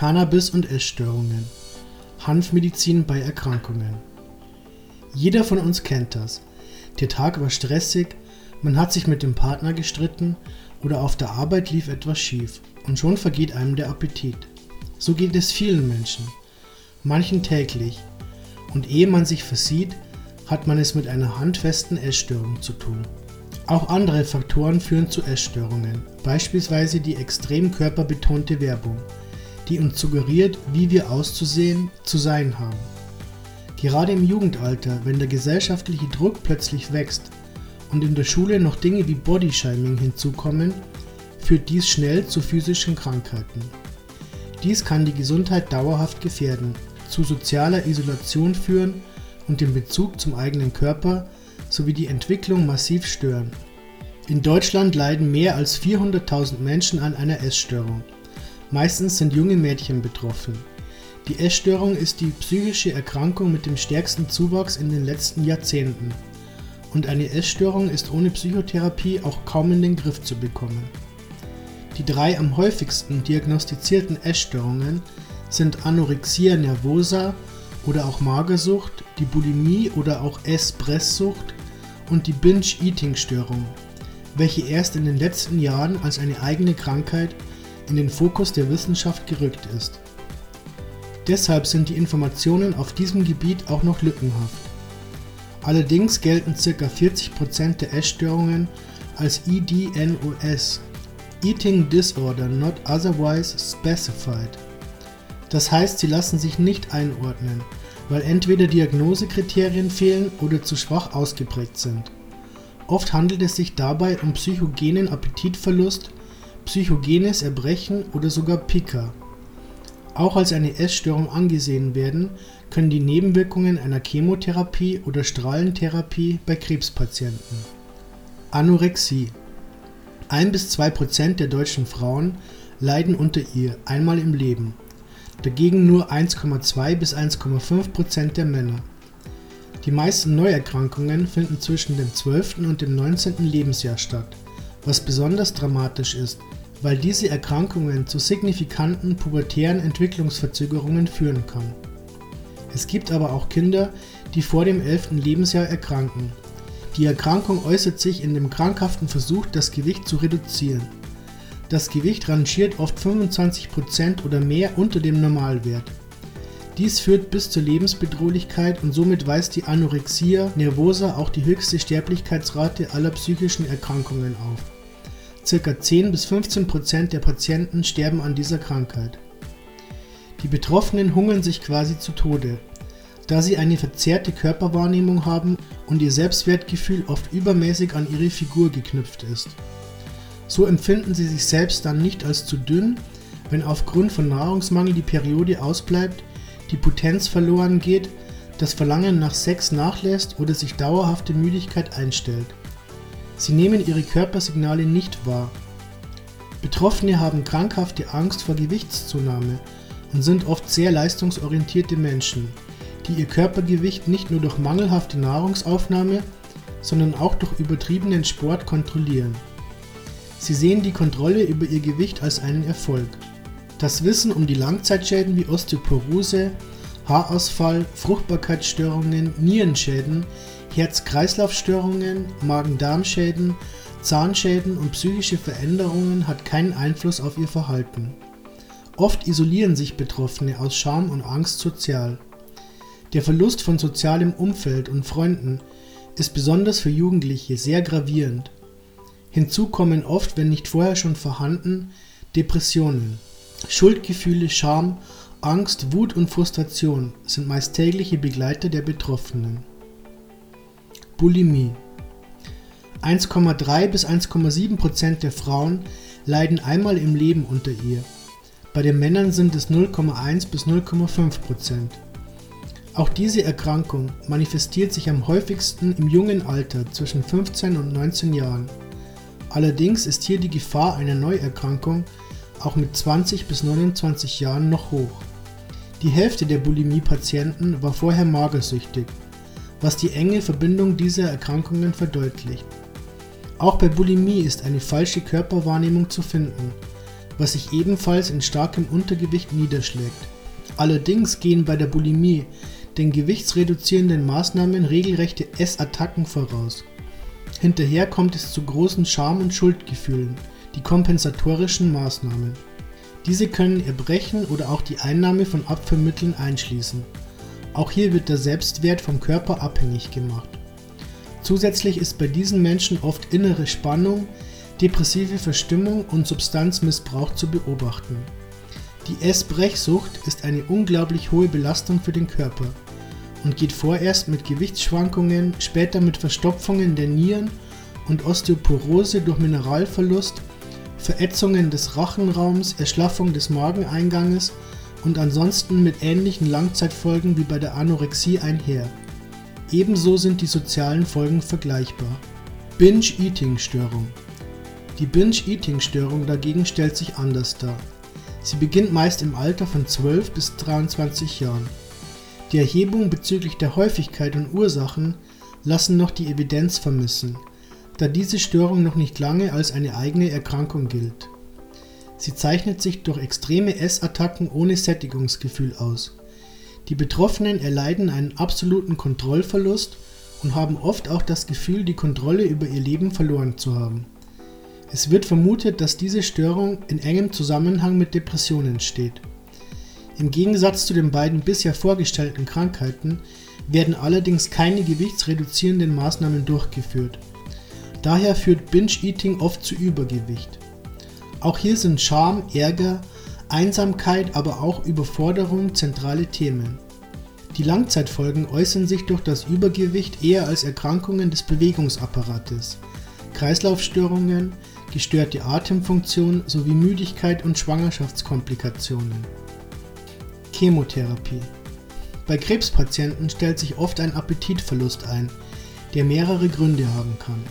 Cannabis und Essstörungen. Hanfmedizin bei Erkrankungen. Jeder von uns kennt das. Der Tag war stressig, man hat sich mit dem Partner gestritten oder auf der Arbeit lief etwas schief und schon vergeht einem der Appetit. So geht es vielen Menschen, manchen täglich. Und ehe man sich versieht, hat man es mit einer handfesten Essstörung zu tun. Auch andere Faktoren führen zu Essstörungen, beispielsweise die extrem körperbetonte Werbung, die uns suggeriert, wie wir auszusehen, zu sein haben. Gerade im Jugendalter, wenn der gesellschaftliche Druck plötzlich wächst und in der Schule noch Dinge wie Bodyshaming hinzukommen, führt dies schnell zu physischen Krankheiten. Dies kann die Gesundheit dauerhaft gefährden, zu sozialer Isolation führen und den Bezug zum eigenen Körper sowie die Entwicklung massiv stören. In Deutschland leiden mehr als 400.000 Menschen an einer Essstörung. Meistens sind junge Mädchen betroffen. Die Essstörung ist die psychische Erkrankung mit dem stärksten Zuwachs in den letzten Jahrzehnten. Und eine Essstörung ist ohne Psychotherapie auch kaum in den Griff zu bekommen. Die drei am häufigsten diagnostizierten Essstörungen sind Anorexia nervosa oder auch Magersucht, die Bulimie oder auch Esspresssucht und die Binge-Eating-Störung, welche erst in den letzten Jahren als eine eigene Krankheit in den Fokus der Wissenschaft gerückt ist. Deshalb sind die Informationen auf diesem Gebiet auch noch lückenhaft. Allerdings gelten ca. 40% der Essstörungen als EDNOS, Eating Disorder Not Otherwise Specified. Das heißt, sie lassen sich nicht einordnen, weil entweder Diagnosekriterien fehlen oder zu schwach ausgeprägt sind. Oft handelt es sich dabei um psychogenen Appetitverlust, psychogenes Erbrechen oder sogar Pica. Auch als eine Essstörung angesehen werden können die Nebenwirkungen einer Chemotherapie oder Strahlentherapie bei Krebspatienten. Anorexie 1 bis 2 Prozent der deutschen Frauen leiden unter ihr einmal im Leben, dagegen nur 1,2 bis 1,5 Prozent der Männer. Die meisten Neuerkrankungen finden zwischen dem 12. und dem 19. Lebensjahr statt, was besonders dramatisch ist, weil diese Erkrankungen zu signifikanten pubertären Entwicklungsverzögerungen führen kann. Es gibt aber auch Kinder, die vor dem 11. Lebensjahr erkranken. Die Erkrankung äußert sich in dem krankhaften Versuch, das Gewicht zu reduzieren. Das Gewicht rangiert oft 25% oder mehr unter dem Normalwert. Dies führt bis zur Lebensbedrohlichkeit und somit weist die Anorexia nervosa auch die höchste Sterblichkeitsrate aller psychischen Erkrankungen auf. Circa 10 bis 15 Prozent der Patienten sterben an dieser Krankheit. Die Betroffenen hungern sich quasi zu Tode, da sie eine verzerrte Körperwahrnehmung haben und ihr Selbstwertgefühl oft übermäßig an ihre Figur geknüpft ist. So empfinden sie sich selbst dann nicht als zu dünn, wenn aufgrund von Nahrungsmangel die Periode ausbleibt, die Potenz verloren geht, das Verlangen nach Sex nachlässt oder sich dauerhafte Müdigkeit einstellt. Sie nehmen ihre Körpersignale nicht wahr. Betroffene haben krankhafte Angst vor Gewichtszunahme und sind oft sehr leistungsorientierte Menschen, die ihr Körpergewicht nicht nur durch mangelhafte Nahrungsaufnahme, sondern auch durch übertriebenen Sport kontrollieren. Sie sehen die Kontrolle über ihr Gewicht als einen Erfolg. Das Wissen um die Langzeitschäden wie Osteoporose, Haarausfall, Fruchtbarkeitsstörungen, Nierenschäden Herz-Kreislauf-Störungen, Magen-Darm-Schäden, Zahnschäden und psychische Veränderungen hat keinen Einfluss auf ihr Verhalten. Oft isolieren sich Betroffene aus Scham und Angst sozial. Der Verlust von sozialem Umfeld und Freunden ist besonders für Jugendliche sehr gravierend. Hinzu kommen oft, wenn nicht vorher schon vorhanden, Depressionen. Schuldgefühle, Scham, Angst, Wut und Frustration sind meist tägliche Begleiter der Betroffenen. Bulimie. 1,3 bis 1,7 Prozent der Frauen leiden einmal im Leben unter ihr. Bei den Männern sind es 0,1 bis 0,5 Prozent. Auch diese Erkrankung manifestiert sich am häufigsten im jungen Alter zwischen 15 und 19 Jahren. Allerdings ist hier die Gefahr einer Neuerkrankung auch mit 20 bis 29 Jahren noch hoch. Die Hälfte der Bulimie-Patienten war vorher magersüchtig was die enge Verbindung dieser Erkrankungen verdeutlicht. Auch bei Bulimie ist eine falsche Körperwahrnehmung zu finden, was sich ebenfalls in starkem Untergewicht niederschlägt. Allerdings gehen bei der Bulimie den gewichtsreduzierenden Maßnahmen regelrechte Essattacken voraus. Hinterher kommt es zu großen Scham- und Schuldgefühlen, die kompensatorischen Maßnahmen. Diese können Erbrechen oder auch die Einnahme von Abführmitteln einschließen. Auch hier wird der Selbstwert vom Körper abhängig gemacht. Zusätzlich ist bei diesen Menschen oft innere Spannung, depressive Verstimmung und Substanzmissbrauch zu beobachten. Die Essbrechsucht ist eine unglaublich hohe Belastung für den Körper und geht vorerst mit Gewichtsschwankungen, später mit Verstopfungen der Nieren und Osteoporose durch Mineralverlust, Verätzungen des Rachenraums, Erschlaffung des Mageneinganges und ansonsten mit ähnlichen Langzeitfolgen wie bei der Anorexie einher. Ebenso sind die sozialen Folgen vergleichbar. Binge-Eating-Störung Die Binge-Eating-Störung dagegen stellt sich anders dar. Sie beginnt meist im Alter von 12 bis 23 Jahren. Die Erhebungen bezüglich der Häufigkeit und Ursachen lassen noch die Evidenz vermissen, da diese Störung noch nicht lange als eine eigene Erkrankung gilt. Sie zeichnet sich durch extreme Essattacken ohne Sättigungsgefühl aus. Die Betroffenen erleiden einen absoluten Kontrollverlust und haben oft auch das Gefühl, die Kontrolle über ihr Leben verloren zu haben. Es wird vermutet, dass diese Störung in engem Zusammenhang mit Depressionen steht. Im Gegensatz zu den beiden bisher vorgestellten Krankheiten werden allerdings keine gewichtsreduzierenden Maßnahmen durchgeführt. Daher führt Binge-Eating oft zu Übergewicht. Auch hier sind Scham, Ärger, Einsamkeit, aber auch Überforderung zentrale Themen. Die Langzeitfolgen äußern sich durch das Übergewicht eher als Erkrankungen des Bewegungsapparates, Kreislaufstörungen, gestörte Atemfunktion sowie Müdigkeit und Schwangerschaftskomplikationen. Chemotherapie Bei Krebspatienten stellt sich oft ein Appetitverlust ein, der mehrere Gründe haben kann.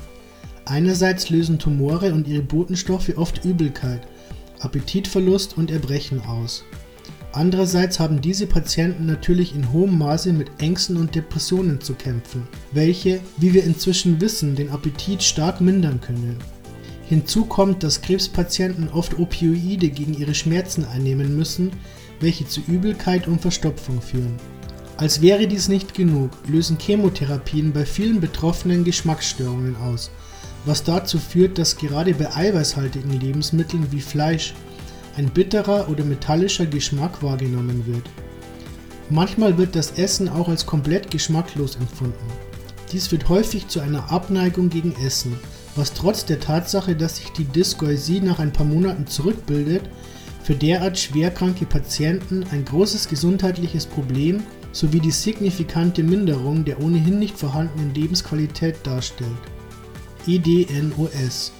Einerseits lösen Tumore und ihre Botenstoffe oft Übelkeit, Appetitverlust und Erbrechen aus. Andererseits haben diese Patienten natürlich in hohem Maße mit Ängsten und Depressionen zu kämpfen, welche, wie wir inzwischen wissen, den Appetit stark mindern können. Hinzu kommt, dass Krebspatienten oft Opioide gegen ihre Schmerzen einnehmen müssen, welche zu Übelkeit und Verstopfung führen. Als wäre dies nicht genug, lösen Chemotherapien bei vielen Betroffenen Geschmacksstörungen aus, was dazu führt, dass gerade bei eiweißhaltigen Lebensmitteln wie Fleisch ein bitterer oder metallischer Geschmack wahrgenommen wird. Manchmal wird das Essen auch als komplett geschmacklos empfunden. Dies führt häufig zu einer Abneigung gegen Essen, was trotz der Tatsache, dass sich die Dysgeusie nach ein paar Monaten zurückbildet, für derart schwerkranke Patienten ein großes gesundheitliches Problem sowie die signifikante Minderung der ohnehin nicht vorhandenen Lebensqualität darstellt. EDNOS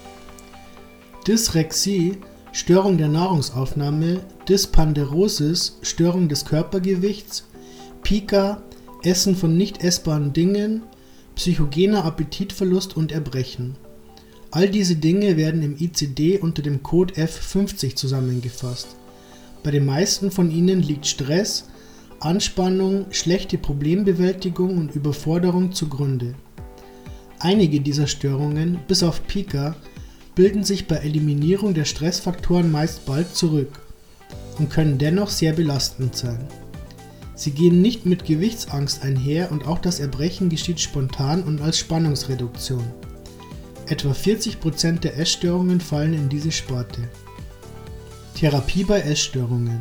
Dysrexie Störung der Nahrungsaufnahme, Dyspanderosis Störung des Körpergewichts, Pica Essen von nicht essbaren Dingen, psychogener Appetitverlust und Erbrechen All diese Dinge werden im ICD unter dem Code F50 zusammengefasst. Bei den meisten von ihnen liegt Stress, Anspannung, schlechte Problembewältigung und Überforderung zugrunde. Einige dieser Störungen, bis auf Pica, bilden sich bei Eliminierung der Stressfaktoren meist bald zurück und können dennoch sehr belastend sein. Sie gehen nicht mit Gewichtsangst einher und auch das Erbrechen geschieht spontan und als Spannungsreduktion. Etwa 40% der Essstörungen fallen in diese Sparte. Therapie bei Essstörungen.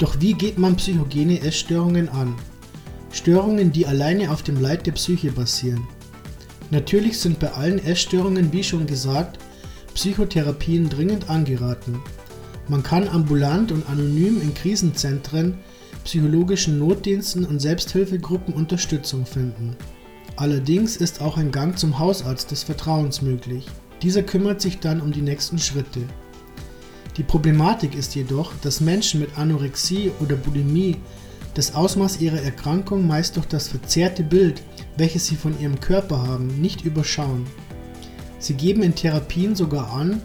Doch wie geht man psychogene Essstörungen an? Störungen, die alleine auf dem Leid der Psyche basieren. Natürlich sind bei allen Essstörungen, wie schon gesagt, Psychotherapien dringend angeraten. Man kann ambulant und anonym in Krisenzentren, psychologischen Notdiensten und Selbsthilfegruppen Unterstützung finden. Allerdings ist auch ein Gang zum Hausarzt des Vertrauens möglich. Dieser kümmert sich dann um die nächsten Schritte. Die Problematik ist jedoch, dass Menschen mit Anorexie oder Bulimie das Ausmaß ihrer Erkrankung meist durch das verzerrte Bild, welches sie von ihrem Körper haben, nicht überschauen. Sie geben in Therapien sogar an,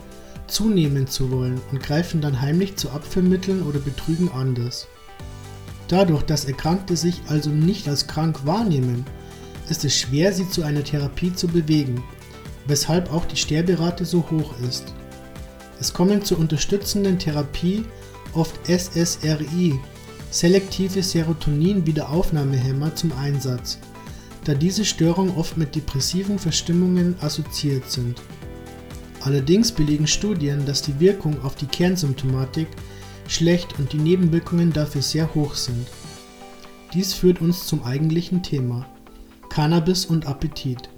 zunehmen zu wollen und greifen dann heimlich zu Abführmitteln oder betrügen anders. Dadurch, dass Erkrankte sich also nicht als krank wahrnehmen, ist es schwer, sie zu einer Therapie zu bewegen, weshalb auch die Sterberate so hoch ist. Es kommen zur unterstützenden Therapie oft SSRI, selektive Serotonin-Wiederaufnahmehämmer, zum Einsatz, da diese Störungen oft mit depressiven Verstimmungen assoziiert sind. Allerdings belegen Studien, dass die Wirkung auf die Kernsymptomatik schlecht und die Nebenwirkungen dafür sehr hoch sind. Dies führt uns zum eigentlichen Thema: Cannabis und Appetit.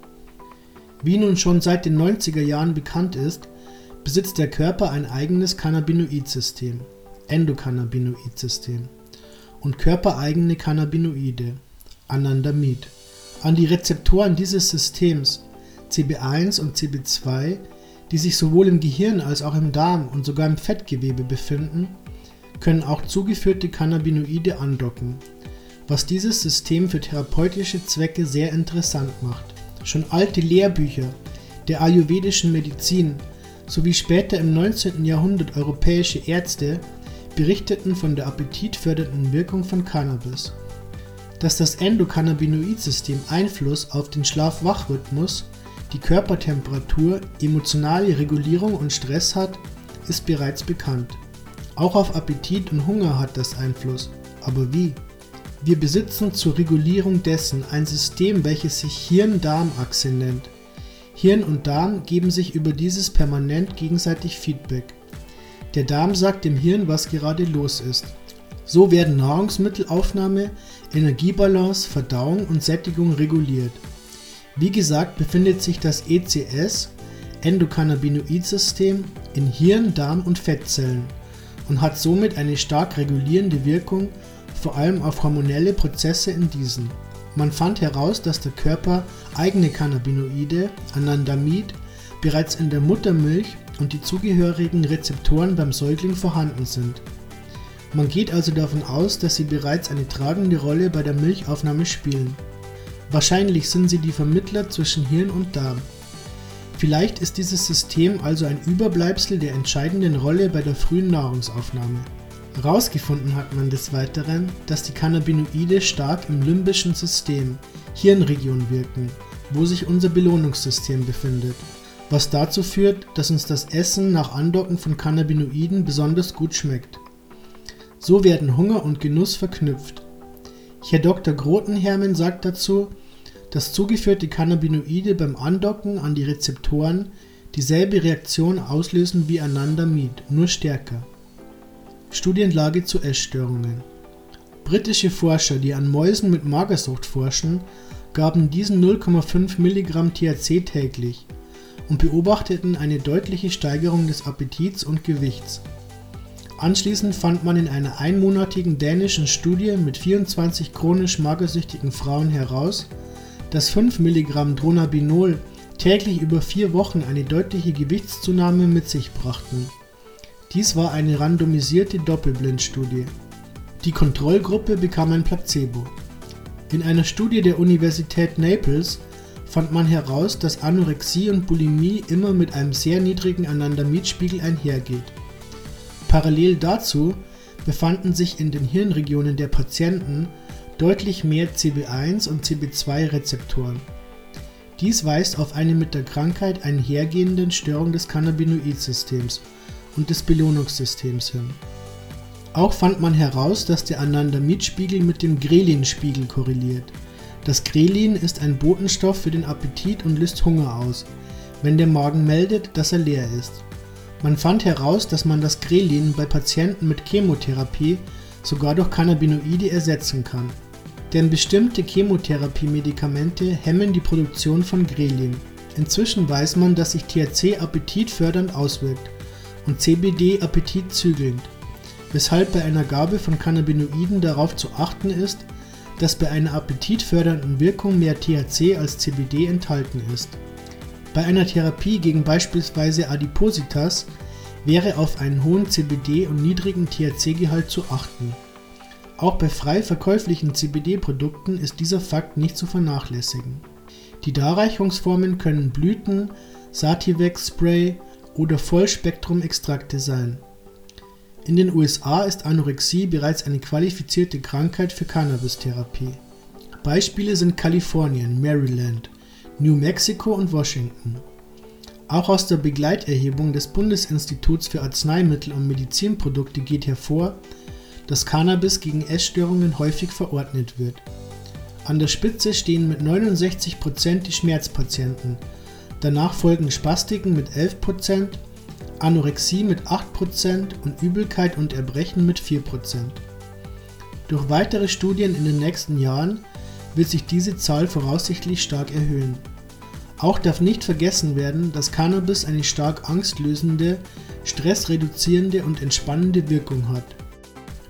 Wie nun schon seit den 90er Jahren bekannt ist, besitzt der Körper ein eigenes Cannabinoid-System und körpereigene Cannabinoide (Anandamid). An die Rezeptoren dieses Systems CB1 und CB2 die sich sowohl im Gehirn als auch im Darm und sogar im Fettgewebe befinden, können auch zugeführte Cannabinoide andocken, was dieses System für therapeutische Zwecke sehr interessant macht. Schon alte Lehrbücher der ayurvedischen Medizin sowie später im 19. Jahrhundert europäische Ärzte berichteten von der appetitfördernden Wirkung von Cannabis. Dass das Endokannabinoid-System Einfluss auf den Schlaf-Wach-Rhythmus die Körpertemperatur, emotionale Regulierung und Stress hat, ist bereits bekannt. Auch auf Appetit und Hunger hat das Einfluss. Aber wie? Wir besitzen zur Regulierung dessen ein System, welches sich Hirn-Darm-Achse nennt. Hirn und Darm geben sich über dieses permanent gegenseitig Feedback. Der Darm sagt dem Hirn, was gerade los ist. So werden Nahrungsmittelaufnahme, Energiebalance, Verdauung und Sättigung reguliert. Wie gesagt befindet sich das ECS Endokannabinoid-System in Hirn, Darm und Fettzellen und hat somit eine stark regulierende Wirkung, vor allem auf hormonelle Prozesse in diesen. Man fand heraus, dass der Körper eigene Cannabinoide, Anandamid, bereits in der Muttermilch und die zugehörigen Rezeptoren beim Säugling vorhanden sind. Man geht also davon aus, dass sie bereits eine tragende Rolle bei der Milchaufnahme spielen. Wahrscheinlich sind sie die Vermittler zwischen Hirn und Darm. Vielleicht ist dieses System also ein Überbleibsel der entscheidenden Rolle bei der frühen Nahrungsaufnahme. Herausgefunden hat man des Weiteren, dass die Cannabinoide stark im limbischen System, Hirnregion wirken, wo sich unser Belohnungssystem befindet, was dazu führt, dass uns das Essen nach Andocken von Cannabinoiden besonders gut schmeckt. So werden Hunger und Genuss verknüpft Herr Dr. Grotenhermen sagt dazu, dass zugeführte Cannabinoide beim Andocken an die Rezeptoren dieselbe Reaktion auslösen wie Anandamid, nur stärker. Studienlage zu Essstörungen Britische Forscher, die an Mäusen mit Magersucht forschen, gaben diesen 0,5 mg THC täglich und beobachteten eine deutliche Steigerung des Appetits und Gewichts Anschließend fand man in einer einmonatigen dänischen Studie mit 24 chronisch magersüchtigen Frauen heraus, dass 5 mg Dronabinol täglich über vier Wochen eine deutliche Gewichtszunahme mit sich brachten. Dies war eine randomisierte Doppelblindstudie. Die Kontrollgruppe bekam ein Placebo. In einer Studie der Universität Naples fand man heraus, dass Anorexie und Bulimie immer mit einem sehr niedrigen Anandamidspiegel einhergeht Parallel dazu befanden sich in den Hirnregionen der Patienten deutlich mehr CB1 und CB2-Rezeptoren. Dies weist auf eine mit der Krankheit einhergehende Störung des Cannabinoid-Systems und des Belohnungssystems hin. Auch fand man heraus, dass der Anandamid-Spiegel mit dem Grelin-Spiegel korreliert. Das Grelin ist ein Botenstoff für den Appetit und löst Hunger aus, wenn der Magen meldet, dass er leer ist. Man fand heraus, dass man das Grelin bei Patienten mit Chemotherapie sogar durch Cannabinoide ersetzen kann. Denn bestimmte Chemotherapie-Medikamente hemmen die Produktion von Grelin. Inzwischen weiß man, dass sich THC appetitfördernd auswirkt und CBD appetitzügelnd, weshalb bei einer Gabe von Cannabinoiden darauf zu achten ist, dass bei einer appetitfördernden Wirkung mehr THC als CBD enthalten ist. Bei einer Therapie gegen beispielsweise Adipositas wäre auf einen hohen CBD und niedrigen THC-Gehalt zu achten. Auch bei frei verkäuflichen CBD-Produkten ist dieser Fakt nicht zu vernachlässigen. Die Darreichungsformen können Blüten, Sativex-Spray oder Vollspektrum-Extrakte sein. In den USA ist Anorexie bereits eine qualifizierte Krankheit für Cannabis-Therapie. Beispiele sind Kalifornien, Maryland, New Mexico und Washington. Auch aus der Begleiterhebung des Bundesinstituts für Arzneimittel und Medizinprodukte geht hervor, dass Cannabis gegen Essstörungen häufig verordnet wird. An der Spitze stehen mit 69% die Schmerzpatienten, danach folgen Spastiken mit 11%, Anorexie mit 8% und Übelkeit und Erbrechen mit 4%. Durch weitere Studien in den nächsten Jahren wird sich diese Zahl voraussichtlich stark erhöhen. Auch darf nicht vergessen werden, dass Cannabis eine stark angstlösende, stressreduzierende und entspannende Wirkung hat.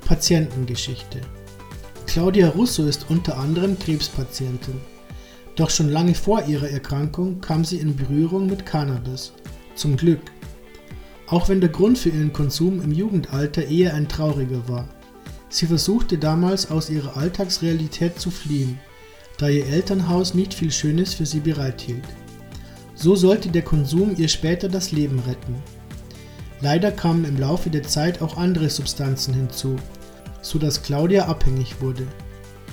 Patientengeschichte Claudia Russo ist unter anderem Krebspatientin. Doch schon lange vor ihrer Erkrankung kam sie in Berührung mit Cannabis. Zum Glück. Auch wenn der Grund für ihren Konsum im Jugendalter eher ein trauriger war. Sie versuchte damals aus ihrer Alltagsrealität zu fliehen, da ihr Elternhaus nicht viel Schönes für sie bereithielt. So sollte der Konsum ihr später das Leben retten. Leider kamen im Laufe der Zeit auch andere Substanzen hinzu, so dass Claudia abhängig wurde.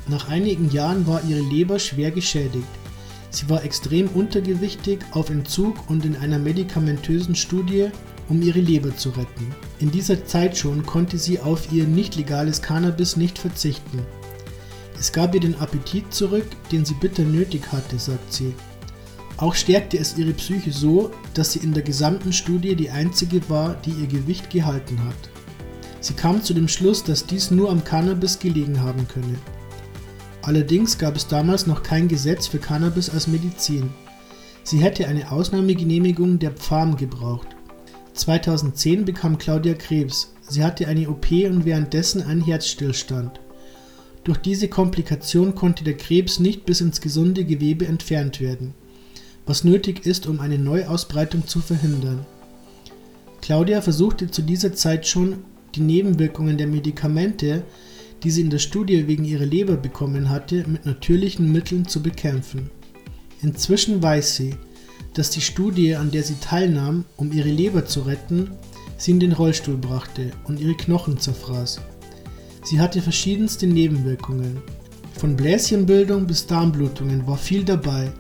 Nach einigen Jahren war ihre Leber schwer geschädigt. Sie war extrem untergewichtig, auf Entzug und in einer medikamentösen Studie, um ihre Leber zu retten. In dieser Zeit schon konnte sie auf ihr nicht legales Cannabis nicht verzichten. Es gab ihr den Appetit zurück, den sie bitter nötig hatte, sagt sie. Auch stärkte es ihre Psyche so, dass sie in der gesamten Studie die einzige war, die ihr Gewicht gehalten hat. Sie kam zu dem Schluss, dass dies nur am Cannabis gelegen haben könne. Allerdings gab es damals noch kein Gesetz für Cannabis als Medizin. Sie hätte eine Ausnahmegenehmigung der Pfarm gebraucht. 2010 bekam Claudia Krebs. Sie hatte eine OP und währenddessen einen Herzstillstand. Durch diese Komplikation konnte der Krebs nicht bis ins gesunde Gewebe entfernt werden, was nötig ist, um eine Neuausbreitung zu verhindern. Claudia versuchte zu dieser Zeit schon, die Nebenwirkungen der Medikamente die sie in der Studie wegen ihrer Leber bekommen hatte, mit natürlichen Mitteln zu bekämpfen. Inzwischen weiß sie, dass die Studie, an der sie teilnahm, um ihre Leber zu retten, sie in den Rollstuhl brachte und ihre Knochen zerfraß. Sie hatte verschiedenste Nebenwirkungen. Von Bläschenbildung bis Darmblutungen war viel dabei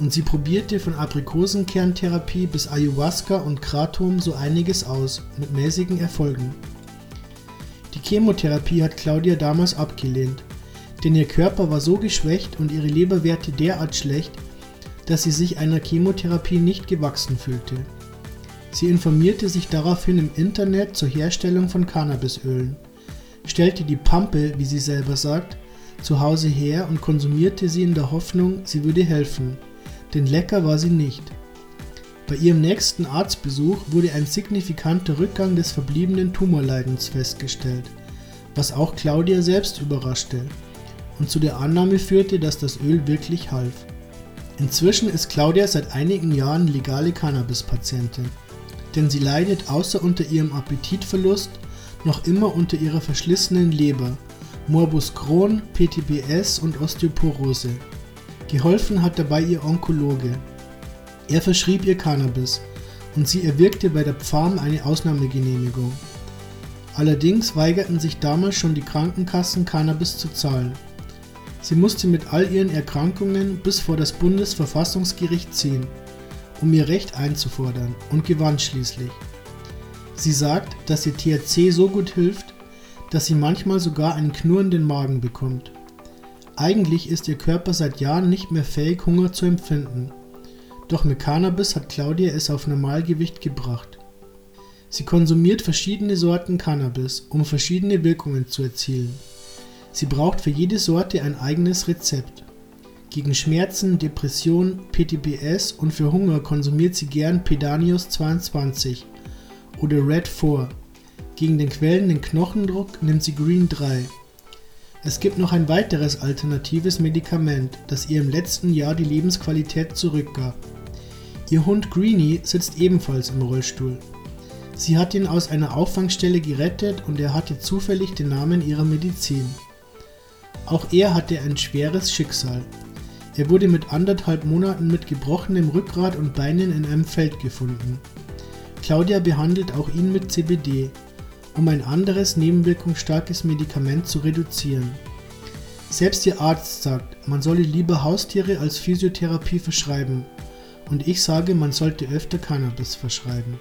und sie probierte von Aprikosenkerntherapie bis Ayahuasca und Kratom so einiges aus, mit mäßigen Erfolgen. Die Chemotherapie hat Claudia damals abgelehnt, denn ihr Körper war so geschwächt und ihre Leberwerte derart schlecht, dass sie sich einer Chemotherapie nicht gewachsen fühlte. Sie informierte sich daraufhin im Internet zur Herstellung von Cannabisölen, stellte die Pampe, wie sie selber sagt, zu Hause her und konsumierte sie in der Hoffnung, sie würde helfen, denn lecker war sie nicht. Bei ihrem nächsten Arztbesuch wurde ein signifikanter Rückgang des verbliebenen Tumorleidens festgestellt, was auch Claudia selbst überraschte und zu der Annahme führte, dass das Öl wirklich half. Inzwischen ist Claudia seit einigen Jahren legale Cannabis-Patientin, denn sie leidet außer unter ihrem Appetitverlust noch immer unter ihrer verschlissenen Leber, Morbus Crohn, PTBS und Osteoporose. Geholfen hat dabei ihr Onkologe, er verschrieb ihr Cannabis und sie erwirkte bei der Pfarm eine Ausnahmegenehmigung. Allerdings weigerten sich damals schon die Krankenkassen, Cannabis zu zahlen. Sie musste mit all ihren Erkrankungen bis vor das Bundesverfassungsgericht ziehen, um ihr Recht einzufordern und gewann schließlich. Sie sagt, dass ihr THC so gut hilft, dass sie manchmal sogar einen knurrenden Magen bekommt. Eigentlich ist ihr Körper seit Jahren nicht mehr fähig, Hunger zu empfinden doch mit Cannabis hat Claudia es auf Normalgewicht gebracht. Sie konsumiert verschiedene Sorten Cannabis, um verschiedene Wirkungen zu erzielen. Sie braucht für jede Sorte ein eigenes Rezept. Gegen Schmerzen, Depression, PTBS und für Hunger konsumiert sie gern Pedanius 22 oder Red 4. Gegen den quellenden Knochendruck nimmt sie Green 3. Es gibt noch ein weiteres alternatives Medikament, das ihr im letzten Jahr die Lebensqualität zurückgab. Ihr Hund Greenie sitzt ebenfalls im Rollstuhl. Sie hat ihn aus einer Auffangstelle gerettet und er hatte zufällig den Namen ihrer Medizin. Auch er hatte ein schweres Schicksal. Er wurde mit anderthalb Monaten mit gebrochenem Rückgrat und Beinen in einem Feld gefunden. Claudia behandelt auch ihn mit CBD, um ein anderes nebenwirkungsstarkes Medikament zu reduzieren. Selbst ihr Arzt sagt, man solle lieber Haustiere als Physiotherapie verschreiben Und ich sage, man sollte öfter Cannabis verschreiben.